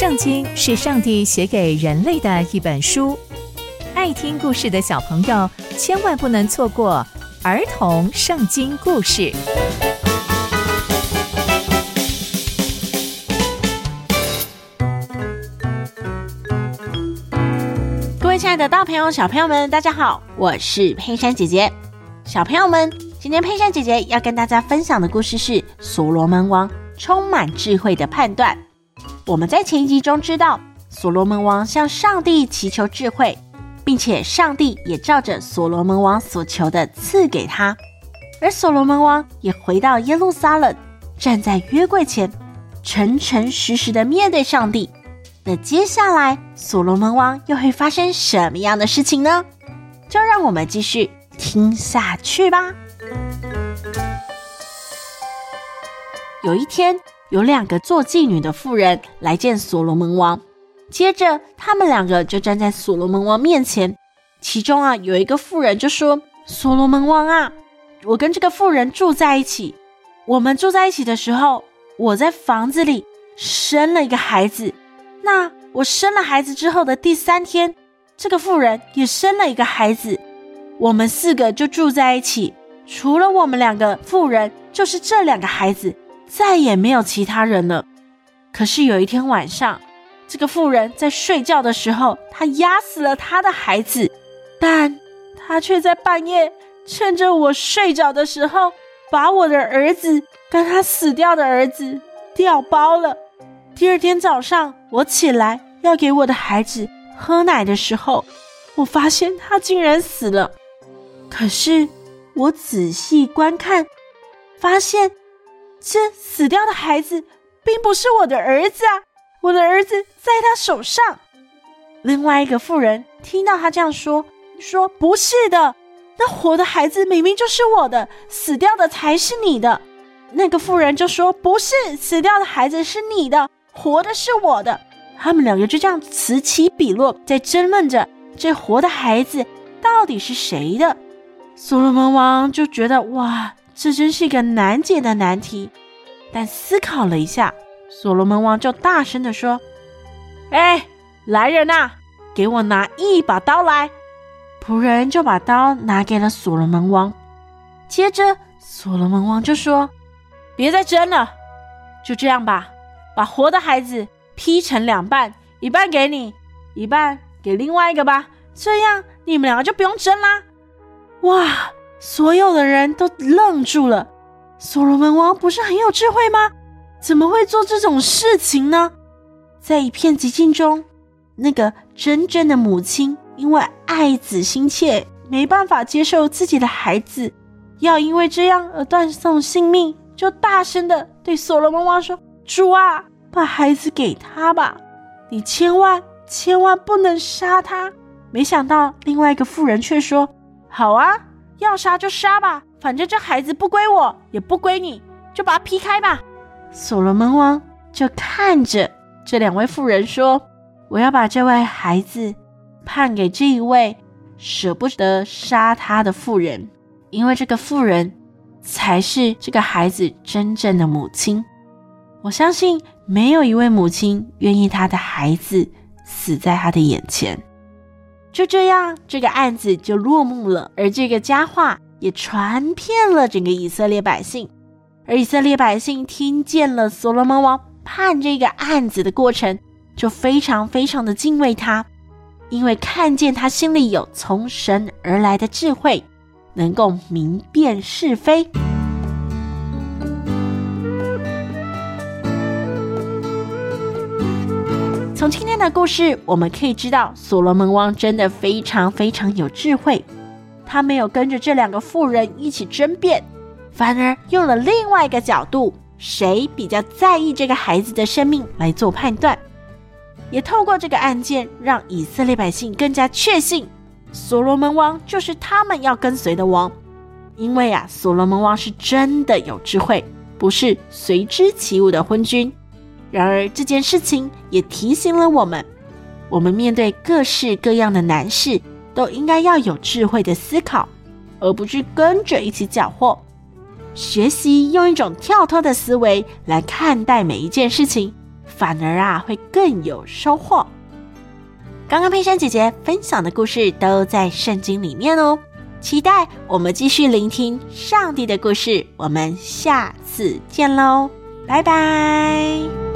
圣经是上帝写给人类的一本书，爱听故事的小朋友千万不能错过儿童圣经故事。各位亲爱的大朋友、小朋友们，大家好，我是佩珊姐姐。小朋友们，今天佩珊姐姐要跟大家分享的故事是所罗门王充满智慧的判断。我们在前一集中知道，所罗门王向上帝祈求智慧，并且上帝也照着所罗门王所求的赐给他。而所罗门王也回到耶路撒冷，站在约柜前，诚诚实实的面对上帝。那接下来，所罗门王又会发生什么样的事情呢？就让我们继续听下去吧。有一天。有两个做妓女的妇人来见所罗门王，接着他们两个就站在所罗门王面前。其中啊，有一个妇人就说：“所罗门王啊，我跟这个妇人住在一起。我们住在一起的时候，我在房子里生了一个孩子。那我生了孩子之后的第三天，这个妇人也生了一个孩子。我们四个就住在一起，除了我们两个妇人，就是这两个孩子。”再也没有其他人了。可是有一天晚上，这个妇人在睡觉的时候，她压死了她的孩子，但她却在半夜趁着我睡着的时候，把我的儿子跟他死掉的儿子调包了。第二天早上，我起来要给我的孩子喝奶的时候，我发现他竟然死了。可是我仔细观看，发现。这死掉的孩子并不是我的儿子啊！我的儿子在他手上。另外一个妇人听到他这样说，说：“不是的，那活的孩子明明就是我的，死掉的才是你的。”那个妇人就说：“不是，死掉的孩子是你的，活的是我的。”他们两个就这样此起彼落，在争论着这活的孩子到底是谁的。所罗门王就觉得哇！这真是一个难解的难题，但思考了一下，所罗门王就大声地说：“哎，来人呐，给我拿一把刀来！”仆人就把刀拿给了所罗门王。接着，所罗门王就说：“别再争了，就这样吧，把活的孩子劈成两半，一半给你，一半给另外一个吧，这样你们两个就不用争啦。”哇！所有的人都愣住了。所罗门王不是很有智慧吗？怎么会做这种事情呢？在一片寂静中，那个真正的母亲因为爱子心切，没办法接受自己的孩子要因为这样而断送性命，就大声的对所罗门王说：“主啊，把孩子给他吧，你千万千万不能杀他。”没想到另外一个妇人却说：“好啊。”要杀就杀吧，反正这孩子不归我，也不归你，就把他劈开吧。所罗门王就看着这两位妇人说：“我要把这位孩子判给这一位舍不得杀他的妇人，因为这个妇人才是这个孩子真正的母亲。我相信没有一位母亲愿意她的孩子死在她的眼前。”就这样，这个案子就落幕了，而这个佳话也传遍了整个以色列百姓。而以色列百姓听见了所罗门王判这个案子的过程，就非常非常的敬畏他，因为看见他心里有从神而来的智慧，能够明辨是非。从今天的故事，我们可以知道，所罗门王真的非常非常有智慧。他没有跟着这两个妇人一起争辩，反而用了另外一个角度，谁比较在意这个孩子的生命来做判断。也透过这个案件，让以色列百姓更加确信，所罗门王就是他们要跟随的王。因为啊，所罗门王是真的有智慧，不是随之起舞的昏君。然而，这件事情也提醒了我们：我们面对各式各样的难事，都应该要有智慧的思考，而不是跟着一起搅和。学习用一种跳脱的思维来看待每一件事情，反而啊会更有收获。刚刚佩珊姐姐分享的故事都在圣经里面哦，期待我们继续聆听上帝的故事。我们下次见喽，拜拜。